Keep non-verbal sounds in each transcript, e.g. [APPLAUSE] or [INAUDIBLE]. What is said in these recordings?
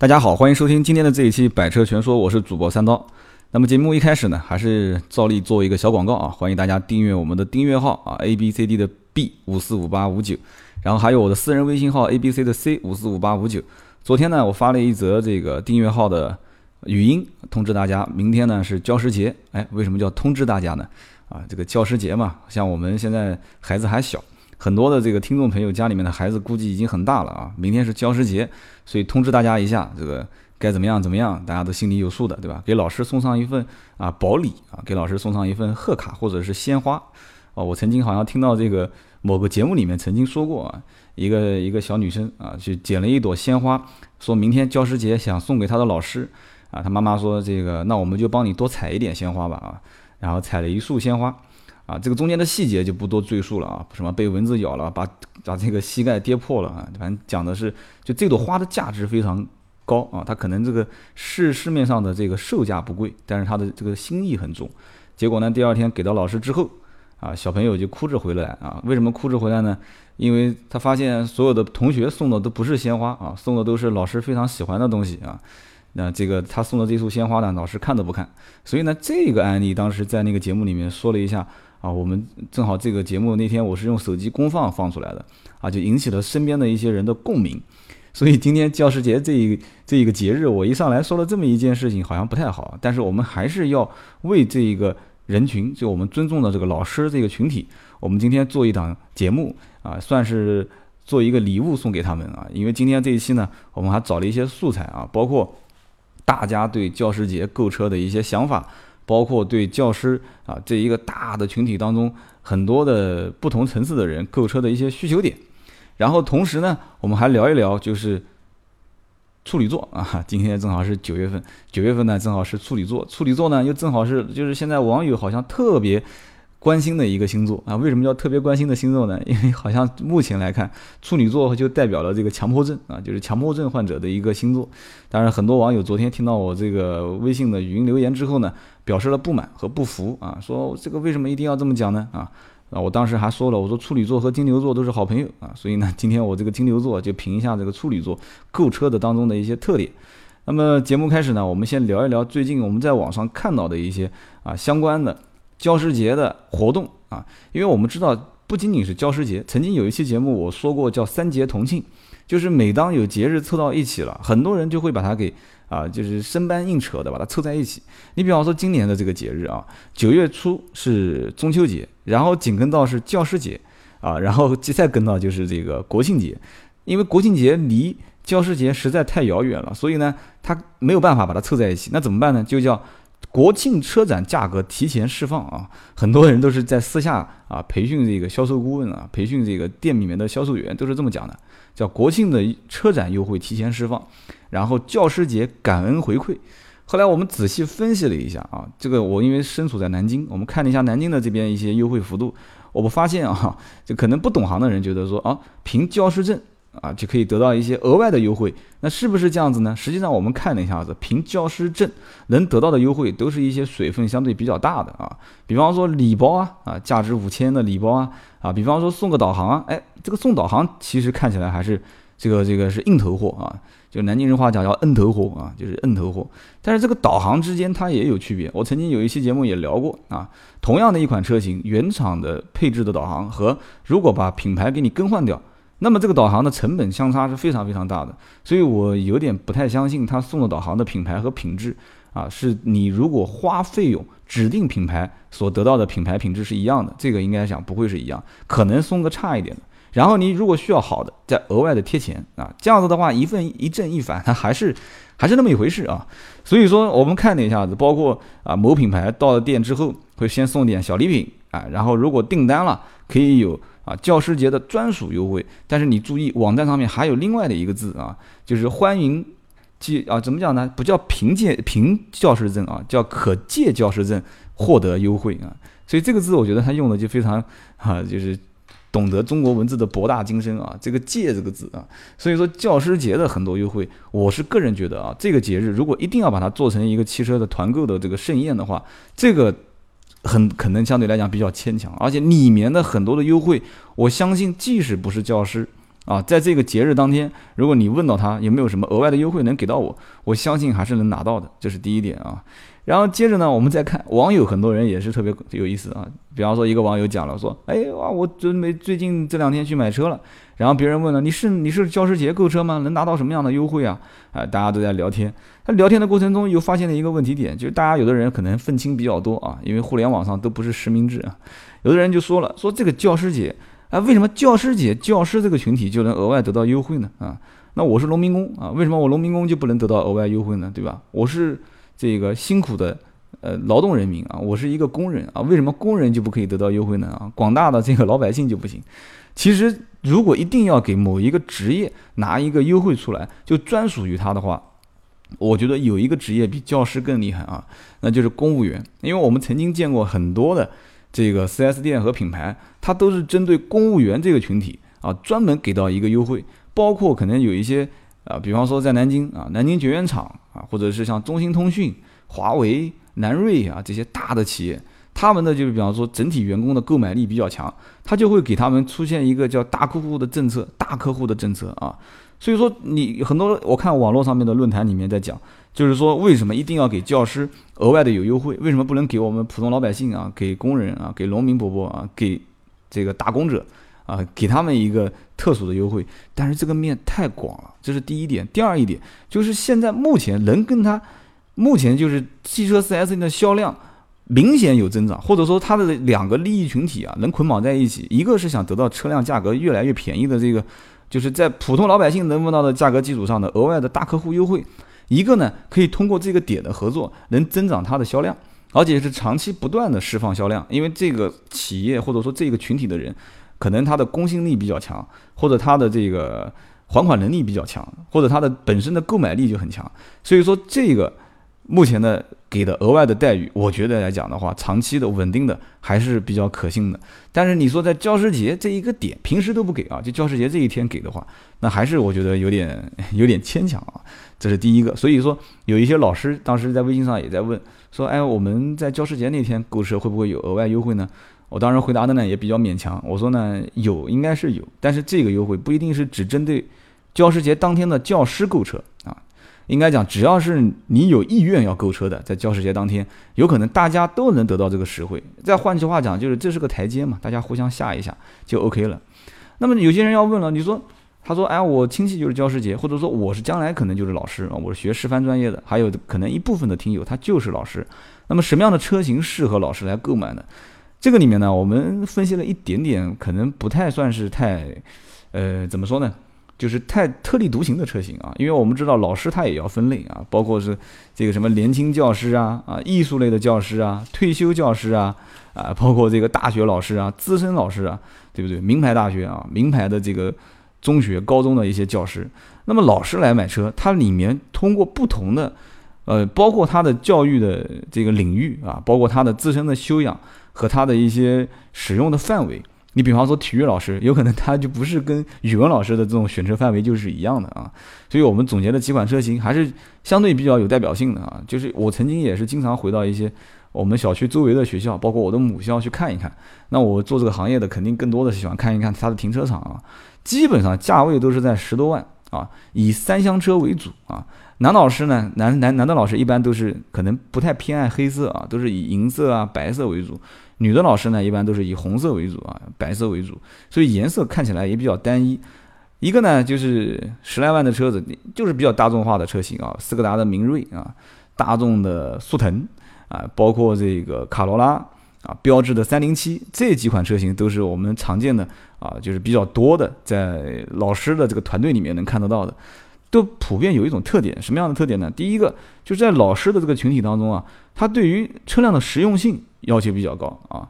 大家好，欢迎收听今天的这一期《百车全说》，我是主播三刀。那么节目一开始呢，还是照例做一个小广告啊，欢迎大家订阅我们的订阅号啊，A B C D 的 B 五四五八五九，然后还有我的私人微信号 A B C 的 C 五四五八五九。昨天呢，我发了一则这个订阅号的语音，通知大家，明天呢是教师节。哎，为什么叫通知大家呢？啊，这个教师节嘛，像我们现在孩子还小。很多的这个听众朋友家里面的孩子估计已经很大了啊，明天是教师节，所以通知大家一下，这个该怎么样怎么样，大家都心里有数的，对吧？给老师送上一份啊薄礼啊，给老师送上一份贺卡或者是鲜花哦。我曾经好像听到这个某个节目里面曾经说过啊，一个一个小女生啊去捡了一朵鲜花，说明天教师节想送给她的老师啊，她妈妈说这个那我们就帮你多采一点鲜花吧啊，然后采了一束鲜花。啊，这个中间的细节就不多赘述了啊，什么被蚊子咬了，把把这个膝盖跌破了啊，反正讲的是，就这朵花的价值非常高啊，它可能这个市市面上的这个售价不贵，但是它的这个心意很重。结果呢，第二天给到老师之后，啊，小朋友就哭着回来啊，为什么哭着回来呢？因为他发现所有的同学送的都不是鲜花啊，送的都是老师非常喜欢的东西啊。那这个他送的这束鲜花呢，老师看都不看。所以呢，这个案例当时在那个节目里面说了一下。啊，我们正好这个节目那天我是用手机公放放出来的，啊，就引起了身边的一些人的共鸣，所以今天教师节这一这一个节日，我一上来说了这么一件事情，好像不太好，但是我们还是要为这一个人群，就我们尊重的这个老师这个群体，我们今天做一档节目啊，算是做一个礼物送给他们啊，因为今天这一期呢，我们还找了一些素材啊，包括大家对教师节购车的一些想法。包括对教师啊这一个大的群体当中很多的不同层次的人购车的一些需求点，然后同时呢，我们还聊一聊就是处女座啊，今天正好是九月份，九月份呢正好是处女座，处女座呢又正好是就是现在网友好像特别。关心的一个星座啊，为什么叫特别关心的星座呢？因为好像目前来看，处女座就代表了这个强迫症啊，就是强迫症患者的一个星座。当然，很多网友昨天听到我这个微信的语音留言之后呢，表示了不满和不服啊，说这个为什么一定要这么讲呢？啊啊，我当时还说了，我说处女座和金牛座都是好朋友啊，所以呢，今天我这个金牛座就评一下这个处女座购车的当中的一些特点。那么节目开始呢，我们先聊一聊最近我们在网上看到的一些啊相关的。教师节的活动啊，因为我们知道不仅仅是教师节，曾经有一期节目我说过叫三节同庆，就是每当有节日凑到一起了，很多人就会把它给啊，就是生搬硬扯的把它凑在一起。你比方说今年的这个节日啊，九月初是中秋节，然后紧跟到是教师节啊，然后再跟到就是这个国庆节，因为国庆节离教师节实在太遥远了，所以呢，他没有办法把它凑在一起，那怎么办呢？就叫。国庆车展价格提前释放啊，很多人都是在私下啊培训这个销售顾问啊，培训这个店里面的销售员都是这么讲的，叫国庆的车展优惠提前释放，然后教师节感恩回馈。后来我们仔细分析了一下啊，这个我因为身处在南京，我们看了一下南京的这边一些优惠幅度，我们发现啊，就可能不懂行的人觉得说啊，凭教师证。啊，就可以得到一些额外的优惠，那是不是这样子呢？实际上我们看了一下子，凭教师证能得到的优惠，都是一些水分相对比较大的啊。比方说礼包啊，啊，价值五千的礼包啊，啊，比方说送个导航啊，哎，这个送导航其实看起来还是这个这个是硬头货啊，就南京人话讲叫硬头货啊，就是硬头货。但是这个导航之间它也有区别，我曾经有一期节目也聊过啊，同样的一款车型，原厂的配置的导航和如果把品牌给你更换掉。那么这个导航的成本相差是非常非常大的，所以我有点不太相信他送的导航的品牌和品质啊，是你如果花费用指定品牌所得到的品牌品质是一样的，这个应该讲不会是一样，可能送个差一点的。然后你如果需要好的，再额外的贴钱啊，这样子的话一份一正一反，它 [LAUGHS] 还是还是那么一回事啊。所以说我们看了一下子，包括啊某品牌到了店之后会先送点小礼品啊，然后如果订单了可以有。啊，教师节的专属优惠，但是你注意，网站上面还有另外的一个字啊，就是欢迎借啊，怎么讲呢？不叫凭借凭教师证啊，叫可借教师证获得优惠啊。所以这个字我觉得他用的就非常啊，就是懂得中国文字的博大精深啊。这个借这个字啊，所以说教师节的很多优惠，我是个人觉得啊，这个节日如果一定要把它做成一个汽车的团购的这个盛宴的话，这个。很可能相对来讲比较牵强，而且里面的很多的优惠，我相信即使不是教师啊，在这个节日当天，如果你问到他有没有什么额外的优惠能给到我，我相信还是能拿到的，这是第一点啊。然后接着呢，我们再看网友，很多人也是特别有意思啊。比方说，一个网友讲了说：“哎哇，我准备最近这两天去买车了。”然后别人问了：“你是你是教师节购车吗？能拿到什么样的优惠啊？”啊，大家都在聊天。他聊天的过程中又发现了一个问题点，就是大家有的人可能愤青比较多啊，因为互联网上都不是实名制啊。有的人就说了：“说这个教师节。”啊，为什么教师节教师这个群体就能额外得到优惠呢？啊，那我是农民工啊，为什么我农民工就不能得到额外优惠呢？对吧？我是这个辛苦的呃劳动人民啊，我是一个工人啊，为什么工人就不可以得到优惠呢？啊，广大的这个老百姓就不行？其实如果一定要给某一个职业拿一个优惠出来，就专属于他的话，我觉得有一个职业比教师更厉害啊，那就是公务员，因为我们曾经见过很多的。这个 4S 店和品牌，它都是针对公务员这个群体啊，专门给到一个优惠，包括可能有一些啊，比方说在南京啊，南京绝缘厂啊，或者是像中兴通讯、华为、南瑞啊这些大的企业，他们的就是比方说整体员工的购买力比较强，他就会给他们出现一个叫大客户的政策，大客户的政策啊。所以说，你很多我看网络上面的论坛里面在讲，就是说为什么一定要给教师额外的有优惠？为什么不能给我们普通老百姓啊，给工人啊，给农民伯伯啊，给这个打工者啊，给他们一个特殊的优惠？但是这个面太广了，这是第一点。第二一点就是现在目前能跟他目前就是汽车 4S 店的销量明显有增长，或者说它的两个利益群体啊能捆绑在一起，一个是想得到车辆价格越来越便宜的这个。就是在普通老百姓能问到的价格基础上的额外的大客户优惠，一个呢可以通过这个点的合作能增长它的销量，而且是长期不断的释放销量，因为这个企业或者说这个群体的人，可能他的公信力比较强，或者他的这个还款能力比较强，或者他的本身的购买力就很强，所以说这个。目前的给的额外的待遇，我觉得来讲的话，长期的稳定的还是比较可信的。但是你说在教师节这一个点，平时都不给啊，就教师节这一天给的话，那还是我觉得有点有点牵强啊。这是第一个。所以说有一些老师当时在微信上也在问，说哎，我们在教师节那天购车会不会有额外优惠呢？我当时回答的呢也比较勉强，我说呢有，应该是有，但是这个优惠不一定是只针对教师节当天的教师购车啊。应该讲，只要是你有意愿要购车的，在教师节当天，有可能大家都能得到这个实惠。再换句话讲，就是这是个台阶嘛，大家互相下一下就 OK 了。那么有些人要问了，你说，他说，哎，我亲戚就是教师节，或者说我是将来可能就是老师啊，我是学师范专业的，还有可能一部分的听友他就是老师。那么什么样的车型适合老师来购买呢？这个里面呢，我们分析了一点点，可能不太算是太，呃，怎么说呢？就是太特立独行的车型啊，因为我们知道老师他也要分类啊，包括是这个什么年轻教师啊啊，艺术类的教师啊，退休教师啊啊，包括这个大学老师啊，资深老师啊，对不对？名牌大学啊，名牌的这个中学、高中的一些教师，那么老师来买车，它里面通过不同的呃，包括他的教育的这个领域啊，包括他的自身的修养和他的一些使用的范围。你比方说体育老师，有可能他就不是跟语文老师的这种选车范围就是一样的啊，所以我们总结的几款车型还是相对比较有代表性的啊。就是我曾经也是经常回到一些我们小区周围的学校，包括我的母校去看一看。那我做这个行业的，肯定更多的喜欢看一看它的停车场啊，基本上价位都是在十多万啊，以三厢车为主啊。男老师呢，男男男的老师一般都是可能不太偏爱黑色啊，都是以银色啊、白色为主。女的老师呢，一般都是以红色为主啊，白色为主，所以颜色看起来也比较单一。一个呢，就是十来万的车子，就是比较大众化的车型啊，斯柯达的明锐啊，大众的速腾啊，包括这个卡罗拉啊，标致的三零七这几款车型都是我们常见的啊，就是比较多的，在老师的这个团队里面能看得到的。都普遍有一种特点，什么样的特点呢？第一个就是在老师的这个群体当中啊，他对于车辆的实用性要求比较高啊，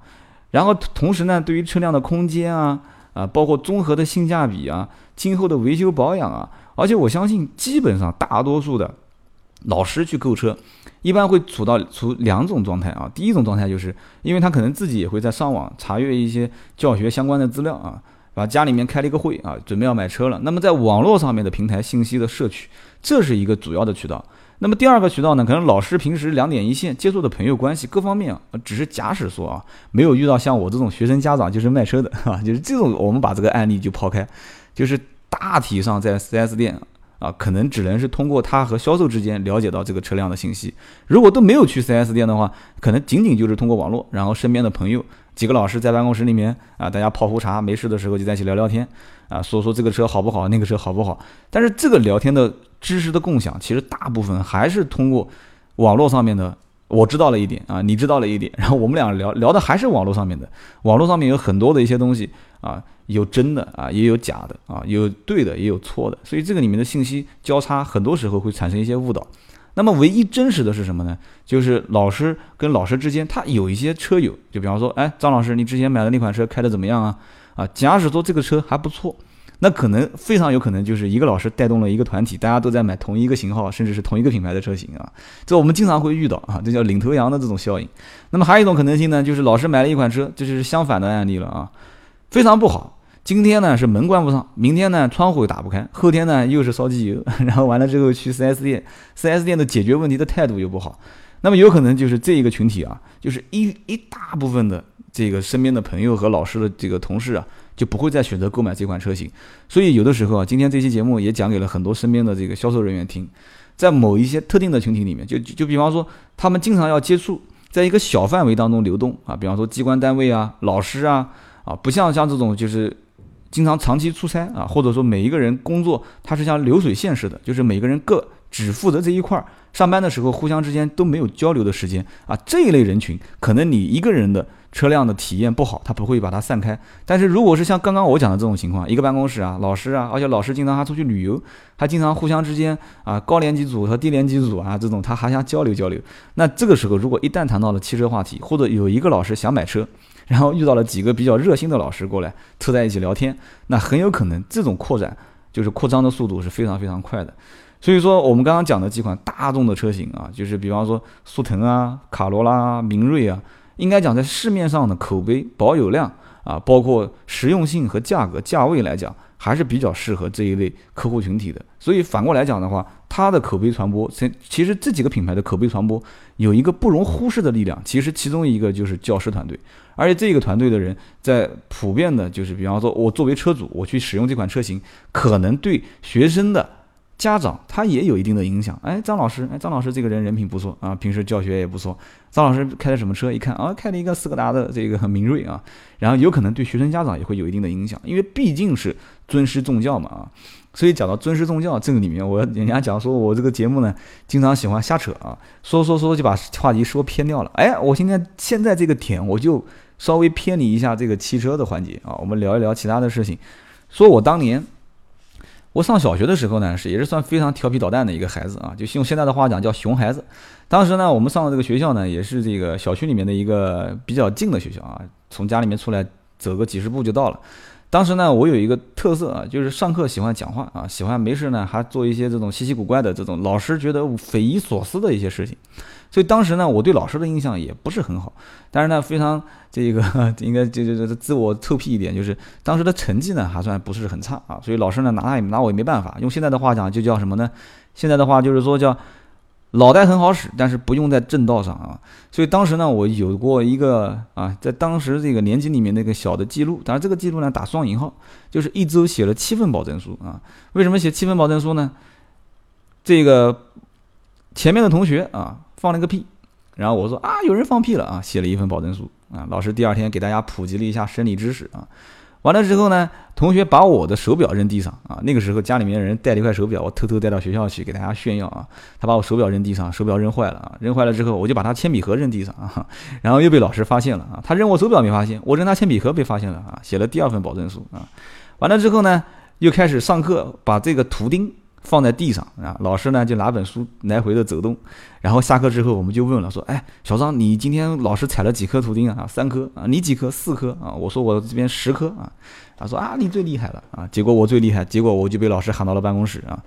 然后同时呢，对于车辆的空间啊啊，包括综合的性价比啊，今后的维修保养啊，而且我相信基本上大多数的老师去购车，一般会处到处两种状态啊。第一种状态就是因为他可能自己也会在上网查阅一些教学相关的资料啊。把家里面开了一个会啊，准备要买车了。那么在网络上面的平台信息的摄取，这是一个主要的渠道。那么第二个渠道呢，可能老师平时两点一线接触的朋友关系各方面啊，只是假使说啊，没有遇到像我这种学生家长就是卖车的啊，就是这种我们把这个案例就抛开，就是大体上在 4S 店啊，可能只能是通过他和销售之间了解到这个车辆的信息。如果都没有去 4S 店的话，可能仅仅就是通过网络，然后身边的朋友几个老师在办公室里面啊，大家泡壶茶，没事的时候就在一起聊聊天啊，说说这个车好不好，那个车好不好。但是这个聊天的知识的共享，其实大部分还是通过网络上面的。我知道了一点啊，你知道了一点，然后我们俩聊聊的还是网络上面的，网络上面有很多的一些东西啊，有真的啊，也有假的啊，有对的也有错的，所以这个里面的信息交叉，很多时候会产生一些误导。那么唯一真实的是什么呢？就是老师跟老师之间，他有一些车友，就比方说，哎，张老师，你之前买的那款车开的怎么样啊？啊，假使说这个车还不错。那可能非常有可能就是一个老师带动了一个团体，大家都在买同一个型号，甚至是同一个品牌的车型啊，这我们经常会遇到啊，这叫领头羊的这种效应。那么还有一种可能性呢，就是老师买了一款车，这就是相反的案例了啊，非常不好。今天呢是门关不上，明天呢窗户又打不开，后天呢又是烧机油，[LAUGHS] 然后完了之后去 4S 店，4S 店的解决问题的态度又不好。那么有可能就是这一个群体啊，就是一一大部分的这个身边的朋友和老师的这个同事啊。就不会再选择购买这款车型，所以有的时候啊，今天这期节目也讲给了很多身边的这个销售人员听，在某一些特定的群体里面，就就比方说他们经常要接触，在一个小范围当中流动啊，比方说机关单位啊、老师啊啊，不像像这种就是经常长期出差啊，或者说每一个人工作他是像流水线似的，就是每个人各只负责这一块儿，上班的时候互相之间都没有交流的时间啊，这一类人群可能你一个人的。车辆的体验不好，他不会把它散开。但是如果是像刚刚我讲的这种情况，一个办公室啊，老师啊，而且老师经常还出去旅游，还经常互相之间啊，高年级组和低年级组啊，这种他还想交流交流。那这个时候，如果一旦谈到了汽车话题，或者有一个老师想买车，然后遇到了几个比较热心的老师过来凑在一起聊天，那很有可能这种扩展就是扩张的速度是非常非常快的。所以说，我们刚刚讲的几款大众的车型啊，就是比方说速腾啊、卡罗拉、明锐啊。应该讲，在市面上的口碑、保有量啊，包括实用性和价格、价位来讲，还是比较适合这一类客户群体的。所以反过来讲的话，它的口碑传播，其其实这几个品牌的口碑传播有一个不容忽视的力量。其实其中一个就是教师团队，而且这个团队的人在普遍的，就是比方说，我作为车主，我去使用这款车型，可能对学生的。家长他也有一定的影响，哎，张老师，哎，张老师这个人人品不错啊，平时教学也不错。张老师开的什么车？一看啊，开了一个斯柯达的这个很明锐啊，然后有可能对学生家长也会有一定的影响，因为毕竟是尊师重教嘛啊。所以讲到尊师重教这个里面，我人家讲说我这个节目呢，经常喜欢瞎扯啊，说说说就把话题说偏掉了。哎，我现在现在这个点我就稍微偏离一下这个汽车的环节啊，我们聊一聊其他的事情，说我当年。我上小学的时候呢，是也是算非常调皮捣蛋的一个孩子啊，就用现在的话讲叫熊孩子。当时呢，我们上的这个学校呢，也是这个小区里面的一个比较近的学校啊，从家里面出来走个几十步就到了。当时呢，我有一个特色啊，就是上课喜欢讲话啊，喜欢没事呢还做一些这种稀奇古怪的这种老师觉得匪夷所思的一些事情，所以当时呢，我对老师的印象也不是很好。但是呢，非常这个 [LAUGHS] 应该就就就自我臭屁一点，就是当时的成绩呢还算不是很差啊，所以老师呢拿他也拿我也没办法。用现在的话讲就叫什么呢？现在的话就是说叫。脑袋很好使，但是不用在正道上啊。所以当时呢，我有过一个啊，在当时这个年级里面那个小的记录，当然这个记录呢打双引号，就是一周写了七份保证书啊。为什么写七份保证书呢？这个前面的同学啊放了个屁，然后我说啊有人放屁了啊，写了一份保证书啊。老师第二天给大家普及了一下生理知识啊。完了之后呢，同学把我的手表扔地上啊！那个时候家里面人带了一块手表，我偷偷带到学校去给大家炫耀啊！他把我手表扔地上，手表扔坏了啊！扔坏了之后，我就把他铅笔盒扔地上啊！然后又被老师发现了啊！他扔我手表没发现，我扔他铅笔盒被发现了啊！写了第二份保证书啊！完了之后呢，又开始上课，把这个图钉。放在地上啊，老师呢就拿本书来回的走动，然后下课之后我们就问了，说，哎，小张，你今天老师踩了几颗图钉啊？三颗啊，你几颗？四颗啊？我说我这边十颗啊。他说啊，你最厉害了啊。结果我最厉害，结果我就被老师喊到了办公室啊。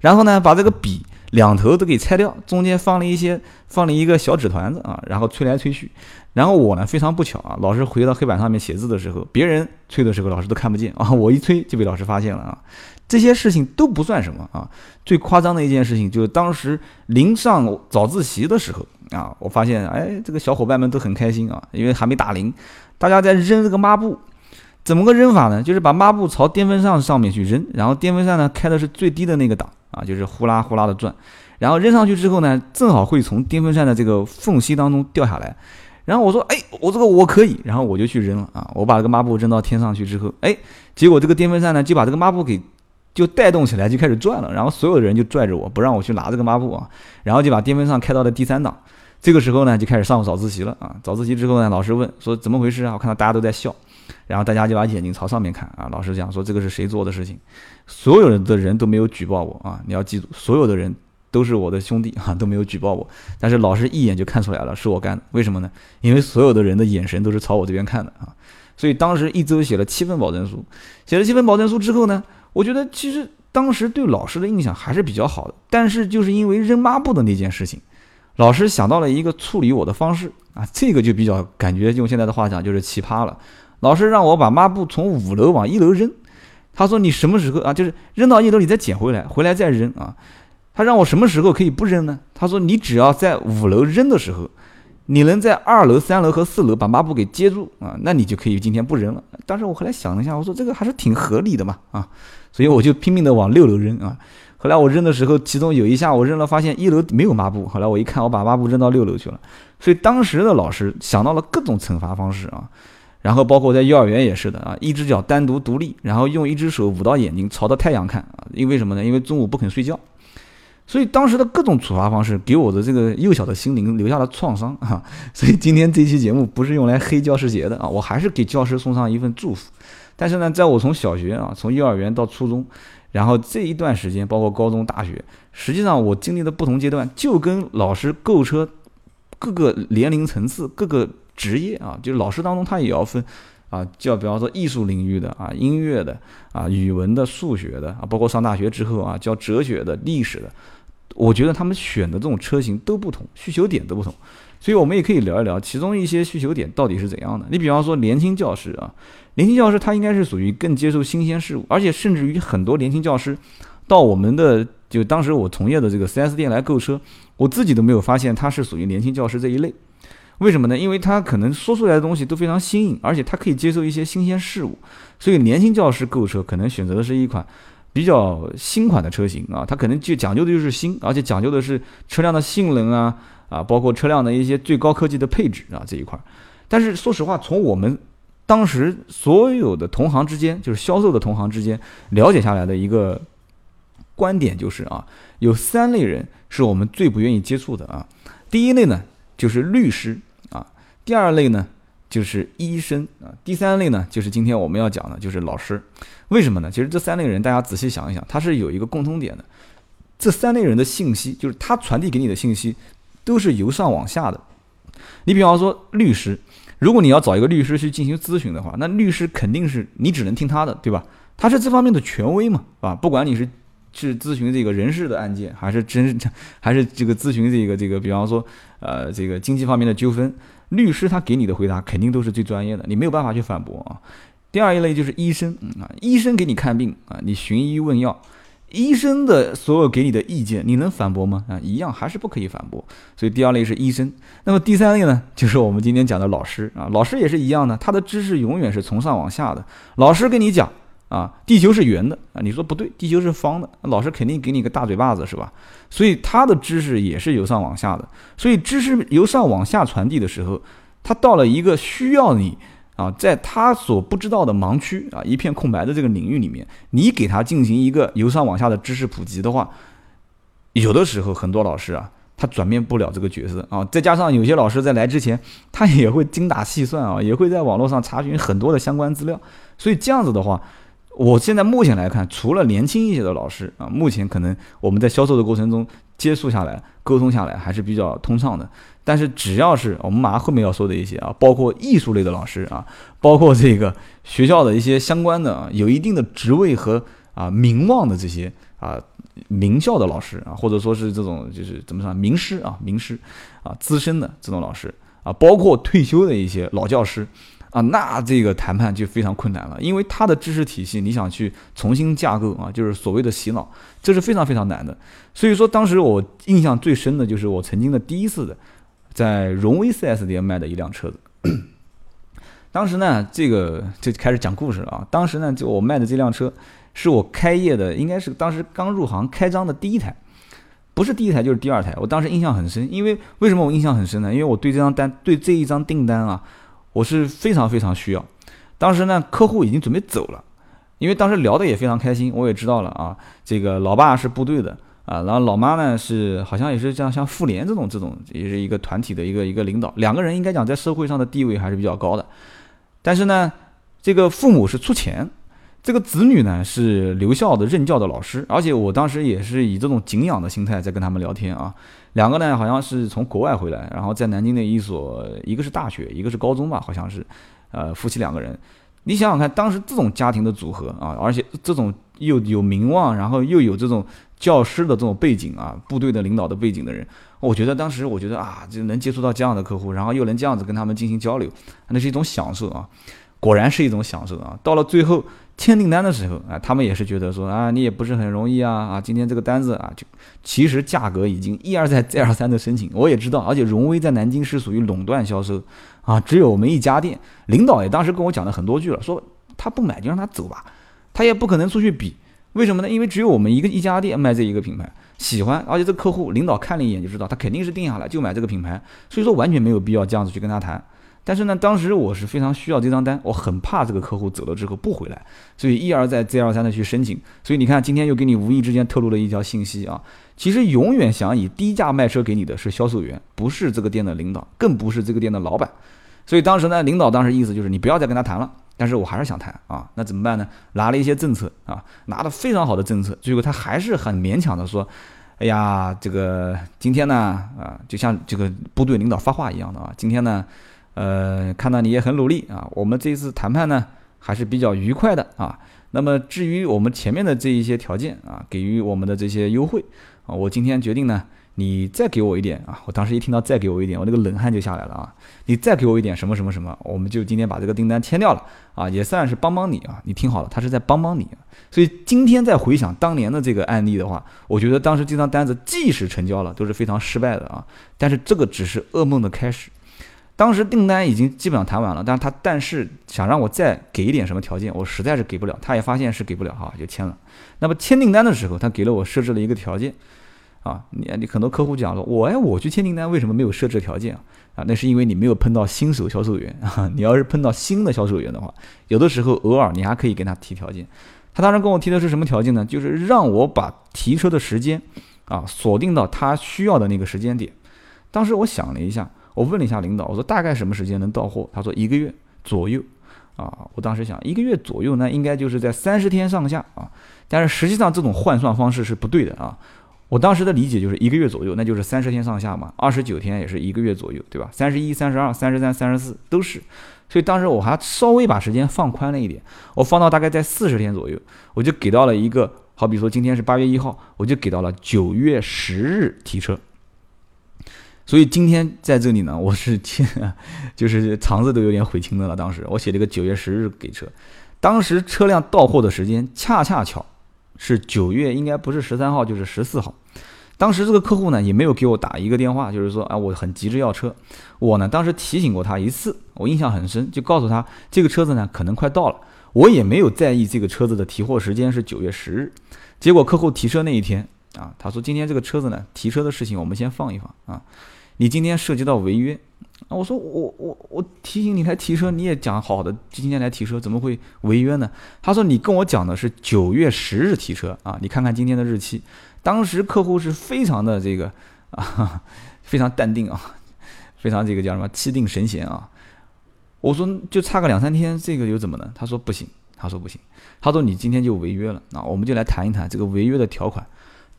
然后呢，把这个笔两头都给拆掉，中间放了一些，放了一个小纸团子啊，然后吹来吹去。然后我呢非常不巧啊，老师回到黑板上面写字的时候，别人吹的时候老师都看不见 [LAUGHS] 啊，我一吹就被老师发现了啊。这些事情都不算什么啊，最夸张的一件事情就是当时临上早自习的时候啊，我发现哎，这个小伙伴们都很开心啊，因为还没打铃，大家在扔这个抹布。怎么个扔法呢？就是把抹布朝电风扇上面去扔，然后电风扇呢开的是最低的那个档啊，就是呼啦呼啦的转，然后扔上去之后呢，正好会从电风扇的这个缝隙当中掉下来。然后我说，哎，我这个我可以，然后我就去扔了啊，我把这个抹布扔到天上去之后，哎，结果这个电风扇呢就把这个抹布给就带动起来，就开始转了，然后所有的人就拽着我不让我去拿这个抹布啊，然后就把电风扇开到了第三档。这个时候呢，就开始上早自习了啊！早自习之后呢，老师问说怎么回事啊？我看到大家都在笑，然后大家就把眼睛朝上面看啊。老师讲说这个是谁做的事情？所有的人都没有举报我啊！你要记住，所有的人都是我的兄弟啊，都没有举报我。但是老师一眼就看出来了，是我干的。为什么呢？因为所有的人的眼神都是朝我这边看的啊！所以当时一周写了七份保证书，写了七份保证书之后呢，我觉得其实当时对老师的印象还是比较好的。但是就是因为扔抹布的那件事情。老师想到了一个处理我的方式啊，这个就比较感觉用现在的话讲就是奇葩了。老师让我把抹布从五楼往一楼扔，他说你什么时候啊，就是扔到一楼你再捡回来，回来再扔啊。他让我什么时候可以不扔呢？他说你只要在五楼扔的时候，你能在二楼、三楼和四楼把抹布给接住啊，那你就可以今天不扔了。当时我后来想了一下，我说这个还是挺合理的嘛啊，所以我就拼命的往六楼扔啊。后来我扔的时候，其中有一下我扔了，发现一楼没有抹布。后来我一看，我把抹布扔到六楼去了。所以当时的老师想到了各种惩罚方式啊，然后包括在幼儿园也是的啊，一只脚单独独立，然后用一只手捂到眼睛，朝着太阳看啊。因为什么呢？因为中午不肯睡觉。所以当时的各种处罚方式给我的这个幼小的心灵留下了创伤啊。[LAUGHS] 所以今天这期节目不是用来黑教师节的啊，我还是给教师送上一份祝福。但是呢，在我从小学啊，从幼儿园到初中。然后这一段时间，包括高中、大学，实际上我经历的不同阶段，就跟老师购车各个年龄层次、各个职业啊，就是老师当中他也要分啊，叫比方说艺术领域的啊、音乐的啊、语文的、数学的啊，包括上大学之后啊，教哲学的、历史的，我觉得他们选的这种车型都不同，需求点都不同，所以我们也可以聊一聊其中一些需求点到底是怎样的。你比方说年轻教师啊。年轻教师他应该是属于更接受新鲜事物，而且甚至于很多年轻教师到我们的就当时我从业的这个 4S 店来购车，我自己都没有发现他是属于年轻教师这一类。为什么呢？因为他可能说出来的东西都非常新颖，而且他可以接受一些新鲜事物，所以年轻教师购车可能选择的是一款比较新款的车型啊，他可能就讲究的就是新，而且讲究的是车辆的性能啊啊，包括车辆的一些最高科技的配置啊这一块。但是说实话，从我们当时所有的同行之间，就是销售的同行之间了解下来的一个观点就是啊，有三类人是我们最不愿意接触的啊。第一类呢就是律师，第二类呢就是医生啊，第三类呢就是今天我们要讲的就是老师。为什么呢？其实这三类人大家仔细想一想，他是有一个共通点的。这三类人的信息，就是他传递给你的信息，都是由上往下的。你比方说律师。如果你要找一个律师去进行咨询的话，那律师肯定是你只能听他的，对吧？他是这方面的权威嘛，啊，不管你是去咨询这个人事的案件，还是真还是这个咨询这个这个，比方说呃这个经济方面的纠纷，[LAUGHS] 律师他给你的回答肯定都是最专业的，你没有办法去反驳啊。第二一类就是医生啊，医生给你看病啊，你寻医问药。医生的所有给你的意见，你能反驳吗？啊，一样还是不可以反驳。所以第二类是医生，那么第三类呢，就是我们今天讲的老师啊。老师也是一样的，他的知识永远是从上往下的。老师跟你讲啊，地球是圆的啊，你说不对，地球是方的，那老师肯定给你个大嘴巴子，是吧？所以他的知识也是由上往下的。所以知识由上往下传递的时候，他到了一个需要你。啊，在他所不知道的盲区啊，一片空白的这个领域里面，你给他进行一个由上往下的知识普及的话，有的时候很多老师啊，他转变不了这个角色啊。再加上有些老师在来之前，他也会精打细算啊，也会在网络上查询很多的相关资料。所以这样子的话，我现在目前来看，除了年轻一些的老师啊，目前可能我们在销售的过程中接触下来、沟通下来还是比较通畅的。但是只要是我们马上后面要说的一些啊，包括艺术类的老师啊，包括这个学校的一些相关的啊，有一定的职位和啊名望的这些啊名校的老师啊，或者说是这种就是怎么说名师啊名师啊资深的这种老师啊，包括退休的一些老教师啊，那这个谈判就非常困难了，因为他的知识体系你想去重新架构啊，就是所谓的洗脑，这是非常非常难的。所以说当时我印象最深的就是我曾经的第一次的。在荣威 4S 店卖的一辆车子，当时呢，这个就开始讲故事了啊。当时呢，就我卖的这辆车，是我开业的，应该是当时刚入行开张的第一台，不是第一台就是第二台。我当时印象很深，因为为什么我印象很深呢？因为我对这张单，对这一张订单啊，我是非常非常需要。当时呢，客户已经准备走了，因为当时聊的也非常开心，我也知道了啊，这个老爸是部队的。啊，然后老妈呢是好像也是像像妇联这种这种也是一个团体的一个一个领导，两个人应该讲在社会上的地位还是比较高的。但是呢，这个父母是出钱，这个子女呢是留校的任教的老师，而且我当时也是以这种敬仰的心态在跟他们聊天啊。两个呢好像是从国外回来，然后在南京的一所，一个是大学，一个是高中吧，好像是，呃，夫妻两个人。你想想看，当时这种家庭的组合啊，而且这种又有名望，然后又有这种。教师的这种背景啊，部队的领导的背景的人，我觉得当时我觉得啊，就能接触到这样的客户，然后又能这样子跟他们进行交流，那是一种享受啊，果然是一种享受啊。到了最后签订单的时候啊，他们也是觉得说啊，你也不是很容易啊啊，今天这个单子啊，就其实价格已经一而再再而三的申请，我也知道，而且荣威在南京是属于垄断销售啊，只有我们一家店，领导也当时跟我讲了很多句了，说他不买就让他走吧，他也不可能出去比。为什么呢？因为只有我们一个一家店卖这一个品牌，喜欢，而且这客户领导看了一眼就知道，他肯定是定下来就买这个品牌，所以说完全没有必要这样子去跟他谈。但是呢，当时我是非常需要这张单，我很怕这个客户走了之后不回来，所以一而再再而三的去申请。所以你看，今天又给你无意之间透露了一条信息啊，其实永远想以低价卖车给你的是销售员，不是这个店的领导，更不是这个店的老板。所以当时呢，领导当时意思就是你不要再跟他谈了。但是我还是想谈啊，那怎么办呢？拿了一些政策啊，拿了非常好的政策，结果他还是很勉强的说：“哎呀，这个今天呢，啊，就像这个部队领导发话一样的啊，今天呢，呃，看到你也很努力啊，我们这次谈判呢还是比较愉快的啊。那么至于我们前面的这一些条件啊，给予我们的这些优惠啊，我今天决定呢。”你再给我一点啊！我当时一听到再给我一点，我那个冷汗就下来了啊！你再给我一点什么什么什么，我们就今天把这个订单签掉了啊，也算是帮帮你啊！你听好了，他是在帮帮你。所以今天再回想当年的这个案例的话，我觉得当时这张单子即使成交了，都是非常失败的啊！但是这个只是噩梦的开始。当时订单已经基本上谈完了，但是他但是想让我再给一点什么条件，我实在是给不了。他也发现是给不了哈，就签了。那么签订单的时候，他给了我设置了一个条件。啊，你你很多客户讲了，我哎，我去签订单为什么没有设置条件啊？啊，那是因为你没有碰到新手销售员啊。你要是碰到新的销售员的话，有的时候偶尔你还可以跟他提条件。他当时跟我提的是什么条件呢？就是让我把提车的时间啊锁定到他需要的那个时间点。当时我想了一下，我问了一下领导，我说大概什么时间能到货？他说一个月左右。啊，我当时想一个月左右呢，应该就是在三十天上下啊。但是实际上这种换算方式是不对的啊。我当时的理解就是一个月左右，那就是三十天上下嘛，二十九天也是一个月左右，对吧？三十一、三十二、三十三、三十四都是，所以当时我还稍微把时间放宽了一点，我放到大概在四十天左右，我就给到了一个，好比说今天是八月一号，我就给到了九月十日提车。所以今天在这里呢，我是签，[LAUGHS] 就是肠子都有点悔青的了。当时我写了个九月十日给车，当时车辆到货的时间恰恰巧。是九月，应该不是十三号，就是十四号。当时这个客户呢，也没有给我打一个电话，就是说啊，我很急着要车。我呢，当时提醒过他一次，我印象很深，就告诉他这个车子呢可能快到了。我也没有在意这个车子的提货时间是九月十日。结果客户提车那一天啊，他说今天这个车子呢，提车的事情我们先放一放啊，你今天涉及到违约。啊，我说我我我提醒你来提车，你也讲好的，今天来提车怎么会违约呢？他说你跟我讲的是九月十日提车啊，你看看今天的日期，当时客户是非常的这个啊，[LAUGHS] 非常淡定啊，非常这个叫什么气定神闲啊。我说就差个两三天，这个又怎么呢？他说不行，他说不行，他说你今天就违约了啊，我们就来谈一谈这个违约的条款。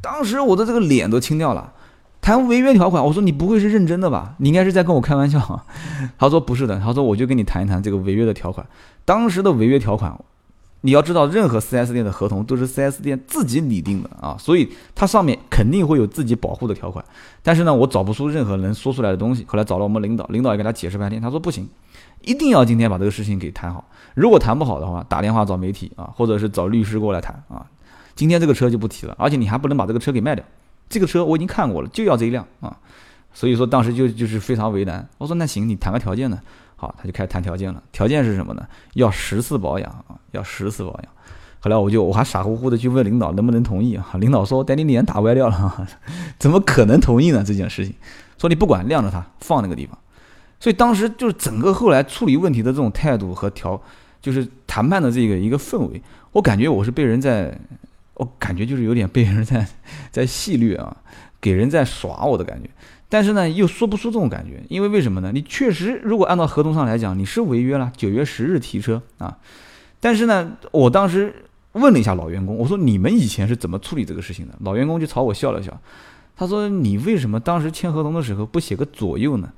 当时我的这个脸都青掉了。谈违约条款，我说你不会是认真的吧？你应该是在跟我开玩笑。[LAUGHS] 他说不是的，他说我就跟你谈一谈这个违约的条款。当时的违约条款，你要知道，任何 4S 店的合同都是 4S 店自己拟定的啊，所以它上面肯定会有自己保护的条款。但是呢，我找不出任何能说出来的东西。后来找了我们领导，领导也给他解释半天，他说不行，一定要今天把这个事情给谈好。如果谈不好的话，打电话找媒体啊，或者是找律师过来谈啊。今天这个车就不提了，而且你还不能把这个车给卖掉。这个车我已经看过了，就要这一辆啊，所以说当时就就是非常为难。我说那行，你谈个条件呢？好，他就开始谈条件了。条件是什么呢？要十次保养啊，要十次保养。后来我就我还傻乎乎的去问领导能不能同意啊？领导说：“带你脸打歪掉了，[LAUGHS] 怎么可能同意呢？这件事情，说你不管晾着它放那个地方。”所以当时就是整个后来处理问题的这种态度和调，就是谈判的这个一个氛围，我感觉我是被人在，我感觉就是有点被人在在戏虐啊，给人在耍我的感觉。但是呢，又说不出这种感觉，因为为什么呢？你确实，如果按照合同上来讲，你是违约了，九月十日提车啊。但是呢，我当时问了一下老员工，我说你们以前是怎么处理这个事情的？老员工就朝我笑了笑，他说你为什么当时签合同的时候不写个左右呢？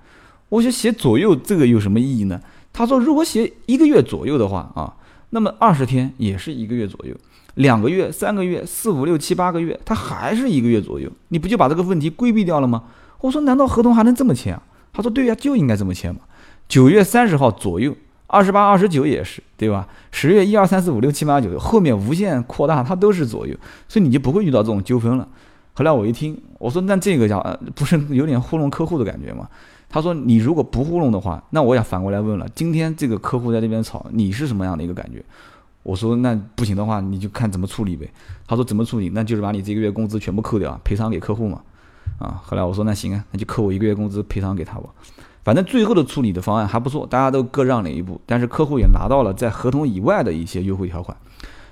我说写左右这个有什么意义呢？他说如果写一个月左右的话啊，那么二十天也是一个月左右，两个月、三个月、四五六七八个月，它还是一个月左右，你不就把这个问题规避掉了吗？我说难道合同还能这么签啊？他说对呀，就应该这么签嘛。九月三十号左右，二十八、二十九也是，对吧？十月一二三四五六七八九，后面无限扩大，它都是左右，所以你就不会遇到这种纠纷了。后来我一听，我说那这个叫 [LAUGHS] 不是有点糊弄客户的感觉吗？他说你如果不糊弄的话，那我也反过来问了，今天这个客户在这边吵，你是什么样的一个感觉？我说那不行的话，你就看怎么处理呗。他说怎么处理？那就是把你这个月工资全部扣掉，赔偿给客户嘛。啊，后来我说那行啊，那就扣我一个月工资赔偿给他吧。反正最后的处理的方案还不错，大家都各让了一步，但是客户也拿到了在合同以外的一些优惠条款。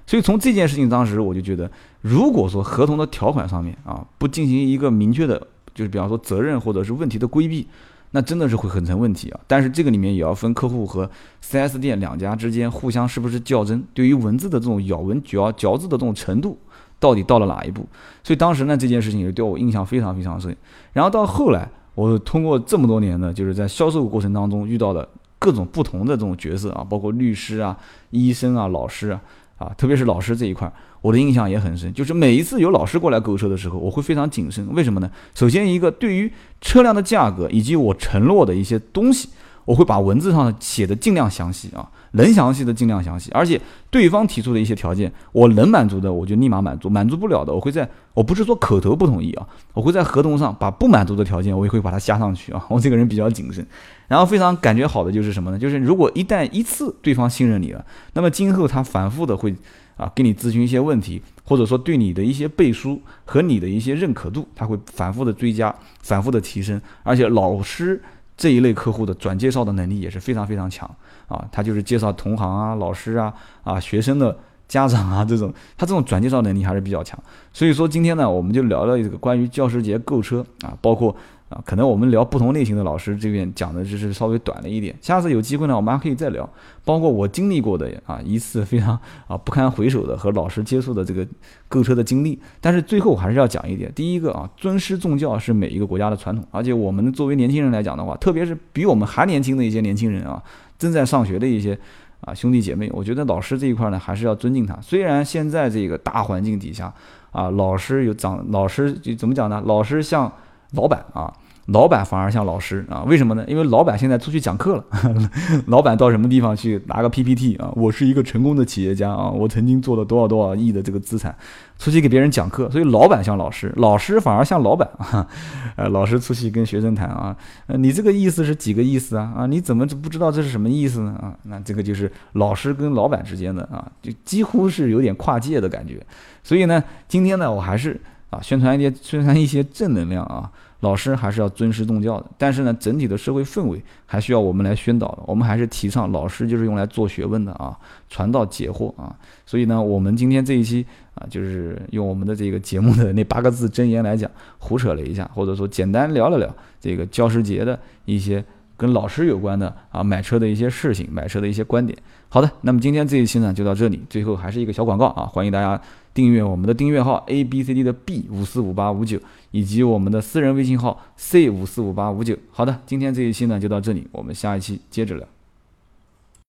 所以从这件事情当时我就觉得，如果说合同的条款上面啊不进行一个明确的，就是比方说责任或者是问题的规避，那真的是会很成问题啊。但是这个里面也要分客户和 4S 店两家之间互相是不是较真，对于文字的这种咬文嚼嚼字的这种程度。到底到了哪一步？所以当时呢，这件事情也对我印象非常非常深。然后到后来，我通过这么多年呢，就是在销售过程当中遇到的各种不同的这种角色啊，包括律师啊、医生啊、老师啊，啊，特别是老师这一块，我的印象也很深。就是每一次有老师过来购车的时候，我会非常谨慎。为什么呢？首先一个，对于车辆的价格以及我承诺的一些东西，我会把文字上写的尽量详细啊。能详细的尽量详细，而且对方提出的一些条件，我能满足的我就立马满足，满足不了的我会在，我不是说口头不同意啊，我会在合同上把不满足的条件我也会把它加上去啊，我这个人比较谨慎。然后非常感觉好的就是什么呢？就是如果一旦一次对方信任你了，那么今后他反复的会啊给你咨询一些问题，或者说对你的一些背书和你的一些认可度，他会反复的追加，反复的提升，而且老师。这一类客户的转介绍的能力也是非常非常强啊，他就是介绍同行啊、老师啊、啊学生的家长啊这种，他这种转介绍能力还是比较强。所以说今天呢，我们就聊聊这个关于教师节购车啊，包括。啊，可能我们聊不同类型的老师，这边讲的就是稍微短了一点。下次有机会呢，我们还可以再聊，包括我经历过的啊一次非常啊不堪回首的和老师接触的这个购车的经历。但是最后还是要讲一点，第一个啊，尊师重教是每一个国家的传统，而且我们作为年轻人来讲的话，特别是比我们还年轻的一些年轻人啊，正在上学的一些啊兄弟姐妹，我觉得老师这一块呢还是要尊敬他。虽然现在这个大环境底下啊，老师有长，老师就怎么讲呢？老师像。老板啊，老板反而像老师啊？为什么呢？因为老板现在出去讲课了，[LAUGHS] 老板到什么地方去拿个 PPT 啊？我是一个成功的企业家啊，我曾经做了多少多少亿的这个资产，出去给别人讲课，所以老板像老师，老师反而像老板 [LAUGHS] 啊。呃，老师出去跟学生谈啊，呃，你这个意思是几个意思啊？啊，你怎么不知道这是什么意思呢？啊，那这个就是老师跟老板之间的啊，就几乎是有点跨界的感觉。所以呢，今天呢，我还是。啊，宣传一些宣传一些正能量啊！老师还是要尊师重教的，但是呢，整体的社会氛围还需要我们来宣导的。我们还是提倡老师就是用来做学问的啊，传道解惑啊。所以呢，我们今天这一期啊，就是用我们的这个节目的那八个字真言来讲，胡扯了一下，或者说简单聊了聊这个教师节的一些跟老师有关的啊买车的一些事情，买车的一些观点。好的，那么今天这一期呢就到这里，最后还是一个小广告啊，欢迎大家。订阅我们的订阅号 A B C D 的 B 五四五八五九，以及我们的私人微信号 C 五四五八五九。好的，今天这一期呢就到这里，我们下一期接着聊。